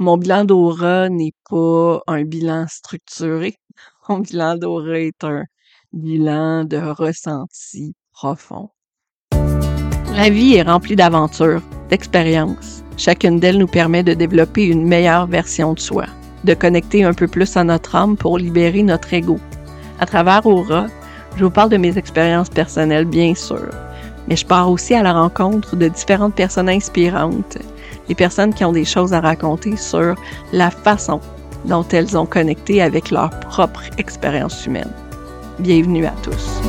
mon bilan d'aura n'est pas un bilan structuré. Mon bilan d'aura est un bilan de ressenti profond. La vie est remplie d'aventures, d'expériences. Chacune d'elles nous permet de développer une meilleure version de soi, de connecter un peu plus à notre âme pour libérer notre ego. À travers Aura, je vous parle de mes expériences personnelles, bien sûr, mais je pars aussi à la rencontre de différentes personnes inspirantes, des personnes qui ont des choses à raconter sur la façon dont elles ont connecté avec leur propre expérience humaine. Bienvenue à tous.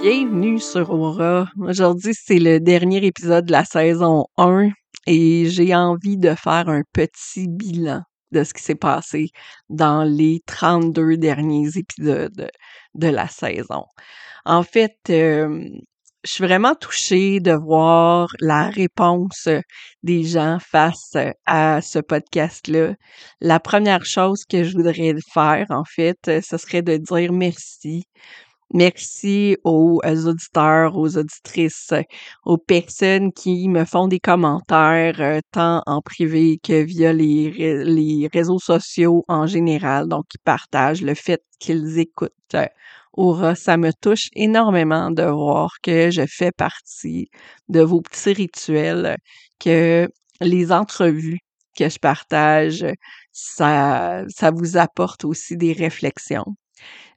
Bienvenue sur Aura. Aujourd'hui, c'est le dernier épisode de la saison 1 et j'ai envie de faire un petit bilan de ce qui s'est passé dans les 32 derniers épisodes de la saison. En fait, je suis vraiment touchée de voir la réponse des gens face à ce podcast-là. La première chose que je voudrais faire, en fait, ce serait de dire merci Merci aux euh, auditeurs, aux auditrices, aux personnes qui me font des commentaires, euh, tant en privé que via les, les réseaux sociaux en général, donc qui partagent le fait qu'ils écoutent. Aura, ça me touche énormément de voir que je fais partie de vos petits rituels, que les entrevues que je partage, ça, ça vous apporte aussi des réflexions.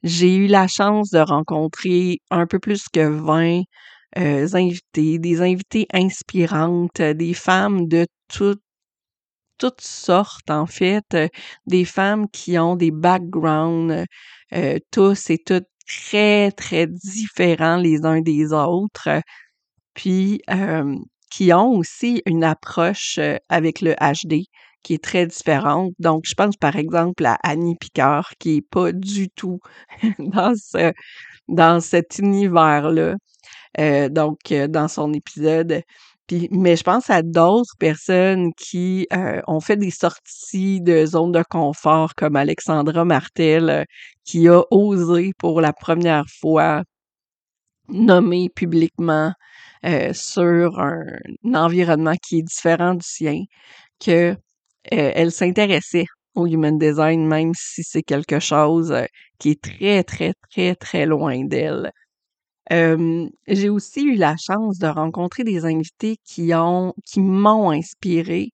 J'ai eu la chance de rencontrer un peu plus que 20 euh, invités, des invités inspirantes, des femmes de toutes toutes sortes en fait, des femmes qui ont des backgrounds euh, tous et toutes très très différents les uns des autres, puis euh, qui ont aussi une approche avec le HD qui est très différente. Donc, je pense par exemple à Annie Picard, qui est pas du tout dans ce, dans cet univers-là. Euh, donc, dans son épisode. Mais je pense à d'autres personnes qui euh, ont fait des sorties de zone de confort, comme Alexandra Martel, qui a osé pour la première fois nommer publiquement sur un, environnement qui est différent du sien, que euh, elle s'intéressait au human design, même si c'est quelque chose euh, qui est très, très, très, très loin d'elle. J'ai aussi eu la chance de rencontrer des invités qui ont, qui m'ont inspiré,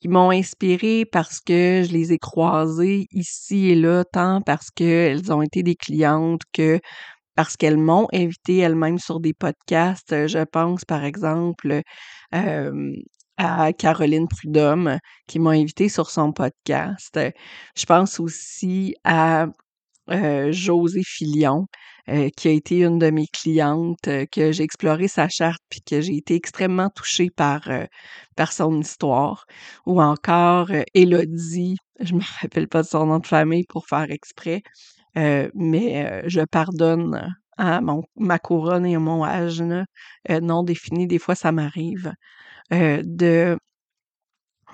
qui m'ont inspiré parce que je les ai croisés ici et là, tant parce qu'elles ont été des clientes que parce qu'elles m'ont invité elles-mêmes sur des podcasts. Je pense, par exemple, à Caroline Prudhomme qui m'a invité sur son podcast. Je pense aussi à euh, José Filion, euh, qui a été une de mes clientes, euh, que j'ai exploré sa charte puis que j'ai été extrêmement touchée par, par son histoire. Ou encore Élodie, je me rappelle pas de son nom de famille pour faire exprès, mais je pardonne à mon, ma couronne et à mon âge non défini, des fois ça m'arrive. Euh, de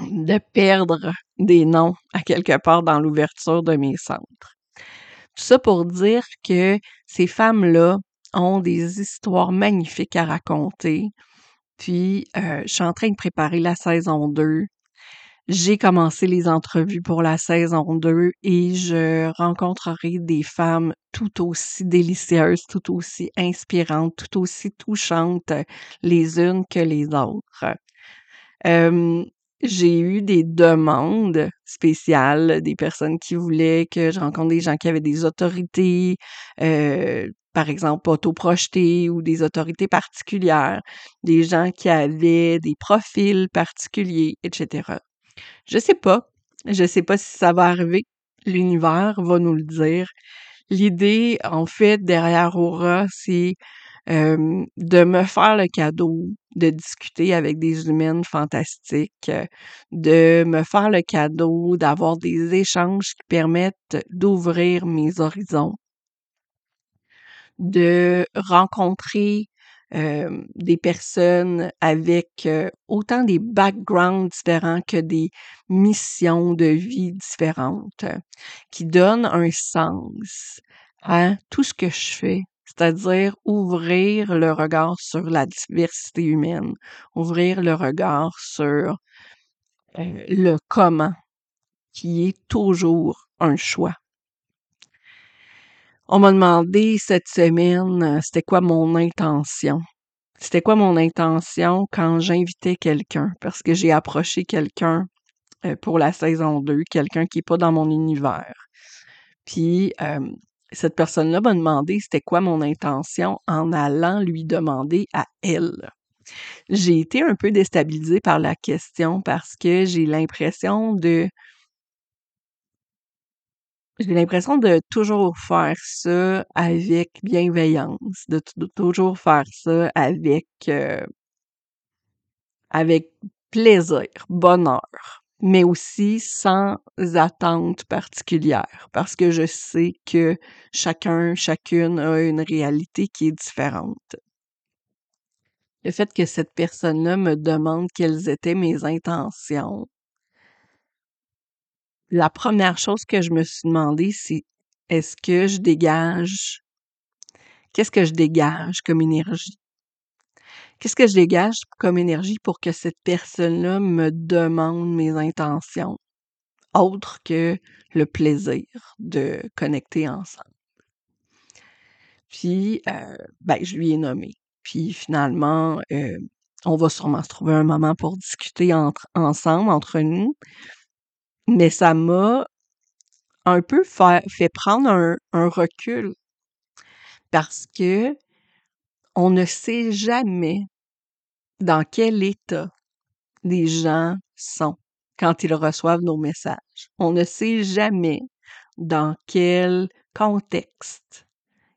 de perdre des noms à quelque part dans l'ouverture de mes centres. Tout ça pour dire que ces femmes-là ont des histoires magnifiques à raconter. Puis, euh, je suis en train de préparer la saison 2. J'ai commencé les entrevues pour la saison 2 et je rencontrerai des femmes tout aussi délicieuses, tout aussi inspirantes, tout aussi touchantes les unes que les autres j'ai eu des demandes spéciales, des personnes qui voulaient que je rencontre des gens qui avaient des autorités, par exemple autoprojetées ou des autorités particulières, des gens qui avaient des profils particuliers, etc. Je sais pas. Je sais pas si ça va arriver. L'univers va nous le dire. L'idée, en fait, derrière Aura, c'est de me faire le cadeau de discuter avec des humaines fantastiques, de me faire le cadeau d'avoir des échanges qui permettent d'ouvrir mes horizons, de rencontrer des personnes avec autant des backgrounds différents que des missions de vie différentes, qui donnent un sens à tout ce que je fais, c'est-à-dire ouvrir le regard sur la diversité humaine, ouvrir le regard sur euh, le comment qui est toujours un choix. On m'a demandé cette semaine, euh, c'était quoi mon intention? C'était quoi mon intention quand j'invitais quelqu'un? Parce que j'ai approché quelqu'un euh, pour la saison 2, quelqu'un qui n'est pas dans mon univers. Puis cette personne-là m'a demandé c'était quoi mon intention en allant lui demander à elle. J'ai été un peu déstabilisée par la question parce que j'ai l'impression de j'ai l'impression de toujours faire ça avec bienveillance, de, toujours faire ça avec euh, avec plaisir, bonheur, mais aussi sans attente particulière, parce que je sais que chacun, chacune a une réalité qui est différente. Le fait que cette personne-là me demande quelles étaient mes intentions, la première chose que je me suis demandé, c'est est-ce que je dégage, qu'est-ce que je dégage comme énergie? Qu'est-ce que je dégage comme énergie pour que cette personne-là me demande mes intentions, autre que le plaisir de connecter ensemble? Puis, euh, ben, je lui ai nommé. Puis finalement, euh, on va sûrement se trouver un moment pour discuter entre, ensemble, entre nous mais ça m'a un peu fait, prendre un, un recul parce que on ne sait jamais dans quel état les gens sont quand ils reçoivent nos messages. On ne sait jamais dans quel contexte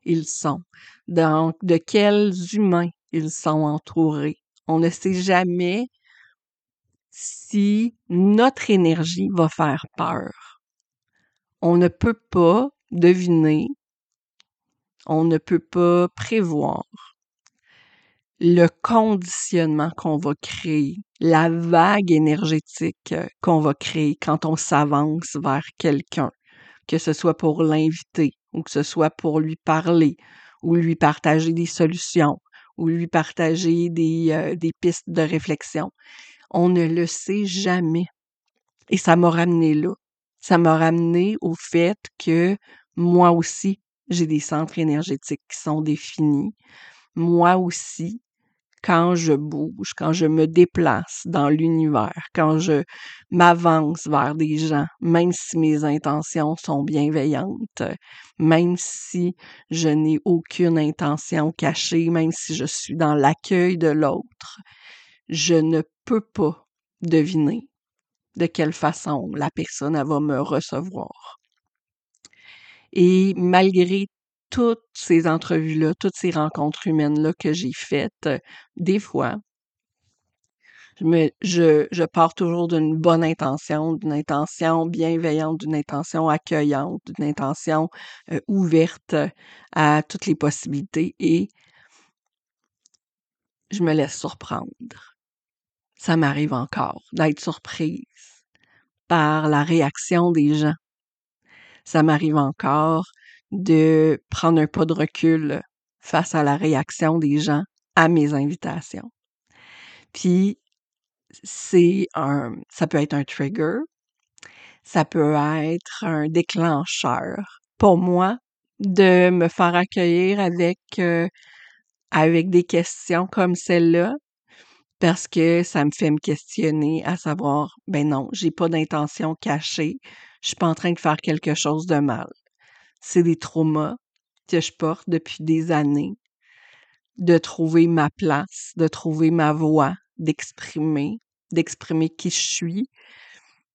ils sont, dans, de quels humains ils sont entourés. On ne sait jamais si notre énergie va faire peur. On ne peut pas deviner, on ne peut pas prévoir le conditionnement qu'on va créer, la vague énergétique qu'on va créer quand on s'avance vers quelqu'un, que ce soit pour l'inviter ou que ce soit pour lui parler ou lui partager des solutions ou lui partager des, euh, des pistes de réflexion. On ne le sait jamais. Et ça m'a ramené là. Ça m'a ramené au fait que moi aussi, j'ai des centres énergétiques qui sont définis. Moi aussi, quand je bouge, quand je me déplace dans l'univers, quand je m'avance vers des gens, même si mes intentions sont bienveillantes, même si je n'ai aucune intention cachée, même si je suis dans l'accueil de l'autre, je ne peux pas deviner de quelle façon la personne va me recevoir. Et malgré toutes ces entrevues-là, toutes ces rencontres humaines-là que j'ai faites, des fois, je, je, pars toujours d'une bonne intention, d'une intention bienveillante, d'une intention accueillante, d'une intention euh, ouverte à toutes les possibilités et je me laisse surprendre ça m'arrive encore d'être surprise par la réaction des gens. Ça m'arrive encore de prendre un pas de recul face à la réaction des gens à mes invitations. Puis c'est un ça peut être un trigger, ça peut être un déclencheur pour moi de me faire accueillir avec euh, avec des questions comme celle-là parce que ça me fait me questionner à savoir, ben non, j'ai pas d'intention cachée, je suis pas en train de faire quelque chose de mal. C'est des traumas que je porte depuis des années, de trouver ma place, de trouver ma voix, d'exprimer, d'exprimer qui je suis.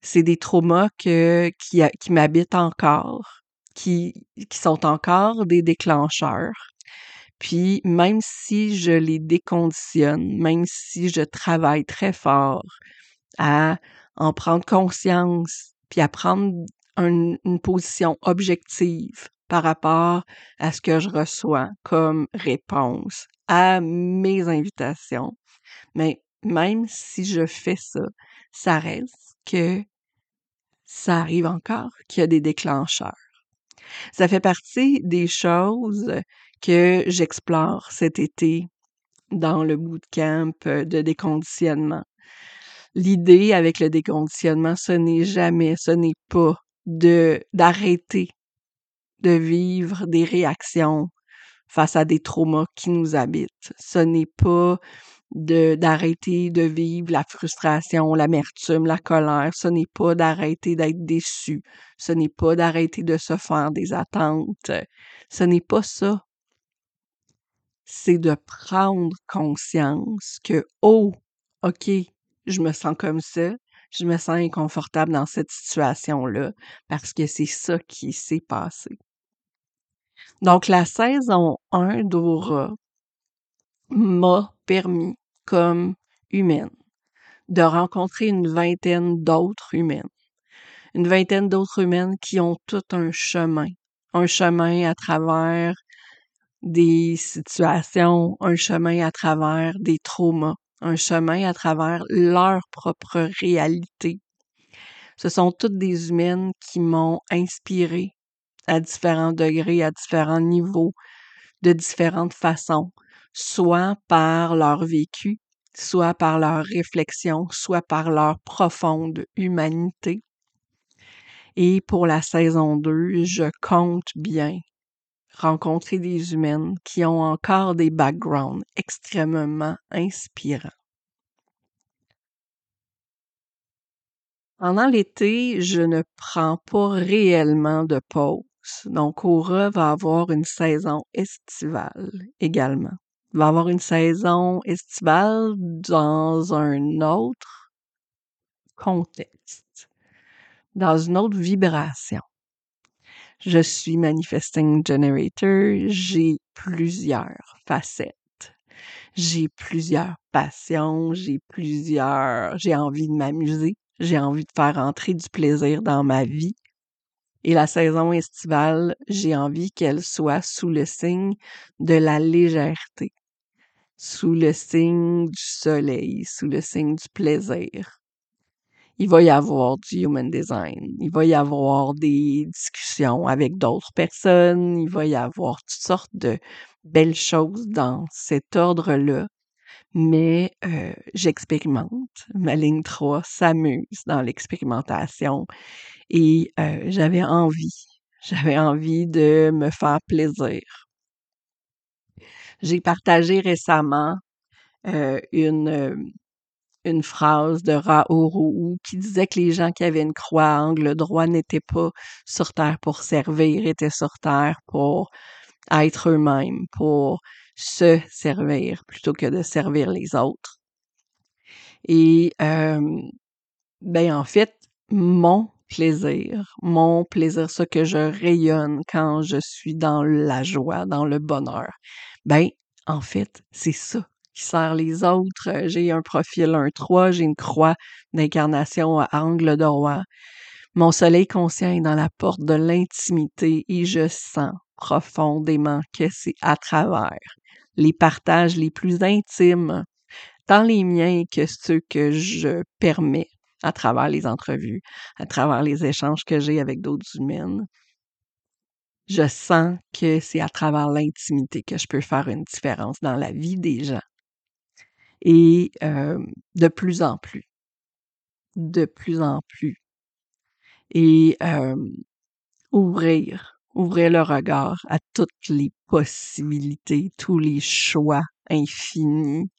C'est des traumas que, qui, m'habitent encore, qui, qui sont encore des déclencheurs puis même si je les déconditionne, même si je travaille très fort à en prendre conscience, puis à prendre une position objective par rapport à ce que je reçois comme réponse à mes invitations. Mais même si je fais ça, ça reste que ça arrive encore qu'il y a des déclencheurs. Ça fait partie des choses que j'explore cet été dans le bootcamp de déconditionnement. L'idée avec le déconditionnement, ce n'est jamais, ce n'est pas de d'arrêter de vivre des réactions face à des traumas qui nous habitent. Ce n'est pas de d'arrêter de vivre la frustration, l'amertume, la colère. Ce n'est pas d'arrêter d'être déçu. Ce n'est pas d'arrêter de se faire des attentes. Ce n'est pas ça. C'est de prendre conscience que, oh, OK, je me sens comme ça, je me sens inconfortable dans cette situation-là parce que c'est ça qui s'est passé. Donc, la saison 1 d'Aura m'a permis, comme humaine, de rencontrer une vingtaine d'autres humaines. Une vingtaine d'autres humaines qui ont tout un chemin. Un chemin à travers des situations, un chemin à travers des traumas, un chemin à travers leur propre réalité. Ce sont toutes des humaines qui m'ont inspiré à différents degrés, à différents niveaux, de différentes façons, soit par leur vécu, soit par leur réflexion, soit par leur profonde humanité. Et pour la saison 2, je compte bien rencontrer des humaines qui ont encore des backgrounds extrêmement inspirants. Pendant l'été, je ne prends pas réellement de pause. Donc, Aura va avoir une saison estivale également. Va avoir une saison estivale dans un autre contexte, dans une autre vibration. Je suis Manifesting Generator. J'ai plusieurs facettes. J'ai plusieurs passions. J'ai plusieurs, j'ai envie de m'amuser. J'ai envie de faire entrer du plaisir dans ma vie. Et la saison estivale, j'ai envie qu'elle soit sous le signe de la légèreté, sous le signe du soleil, sous le signe du plaisir il va y avoir du human design, il va y avoir des discussions avec d'autres personnes, il va y avoir toutes sortes de belles choses dans cet ordre-là. Mais euh, j'expérimente. Ma ligne 3 s'amuse dans l'expérimentation et euh, j'avais envie, j'avais envie de me faire plaisir. J'ai partagé récemment euh, une, une phrase de Raourou qui disait que les gens qui avaient une croix à angle droit n'étaient pas sur terre pour servir, étaient sur terre pour être eux-mêmes, pour se servir plutôt que de servir les autres. Et euh, ben en fait, mon plaisir, mon plaisir, ce que je rayonne quand je suis dans la joie, dans le bonheur, ben en fait, c'est ça qui sert les autres. Euh, j'ai un profil un 3, j'ai une croix d'incarnation à angle droit. Mon soleil conscient est dans la porte de l'intimité et je sens profondément que c'est à travers les partages les plus intimes, tant les miens que ceux que je permets à travers les entrevues, à travers les échanges que j'ai avec d'autres humaines. Je sens que c'est à travers l'intimité que je peux faire une différence dans la vie des gens et de plus en plus, de plus en plus. Et ouvrir, ouvrir le regard à toutes les possibilités, tous les choix infinis,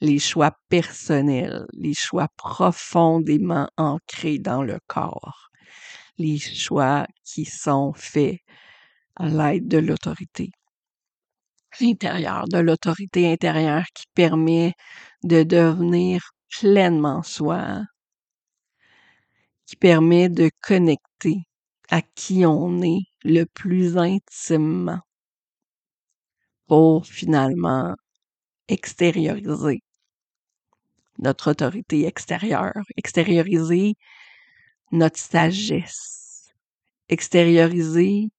les choix personnels, les choix profondément ancrés dans le corps, les choix qui sont faits à l'aide de l'autorité intérieure, de l'autorité intérieure qui permet de devenir pleinement soi, qui permet de connecter à qui on est le plus intimement pour finalement extérioriser notre autorité extérieure, extérioriser notre sagesse, extérioriser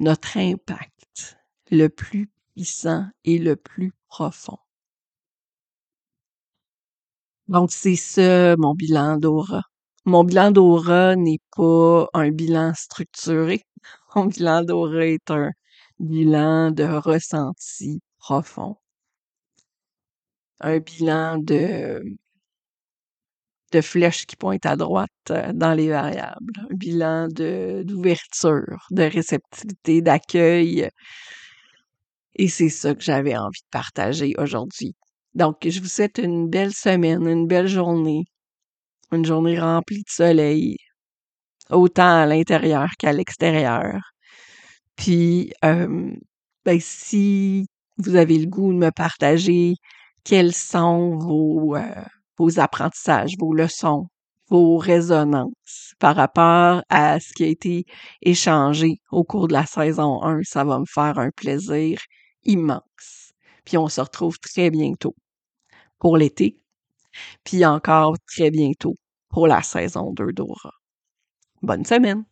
notre impact le plus puissant et le plus profond. Donc, c'est ça mon bilan d'aura. Mon bilan d'aura n'est pas un bilan structuré. Mon bilan d'aura est un bilan de ressenti profond. Un bilan de, de flèches qui pointent à droite euh, dans les variables. Un bilan d'ouverture, de, réceptivité, d'accueil. Et c'est ça que j'avais envie de partager aujourd'hui. Donc, je vous souhaite une belle semaine, une belle journée, une journée remplie de soleil, autant à l'intérieur qu'à l'extérieur. Puis, euh, ben, si vous avez le goût de me partager quels sont vos, euh, vos apprentissages, vos leçons, vos résonances par rapport à ce qui a été échangé au cours de la saison 1. Ça va me faire un plaisir immense. Puis on se retrouve très bientôt pour l'été, puis encore très bientôt pour la saison 2 d'Aura. Bonne semaine!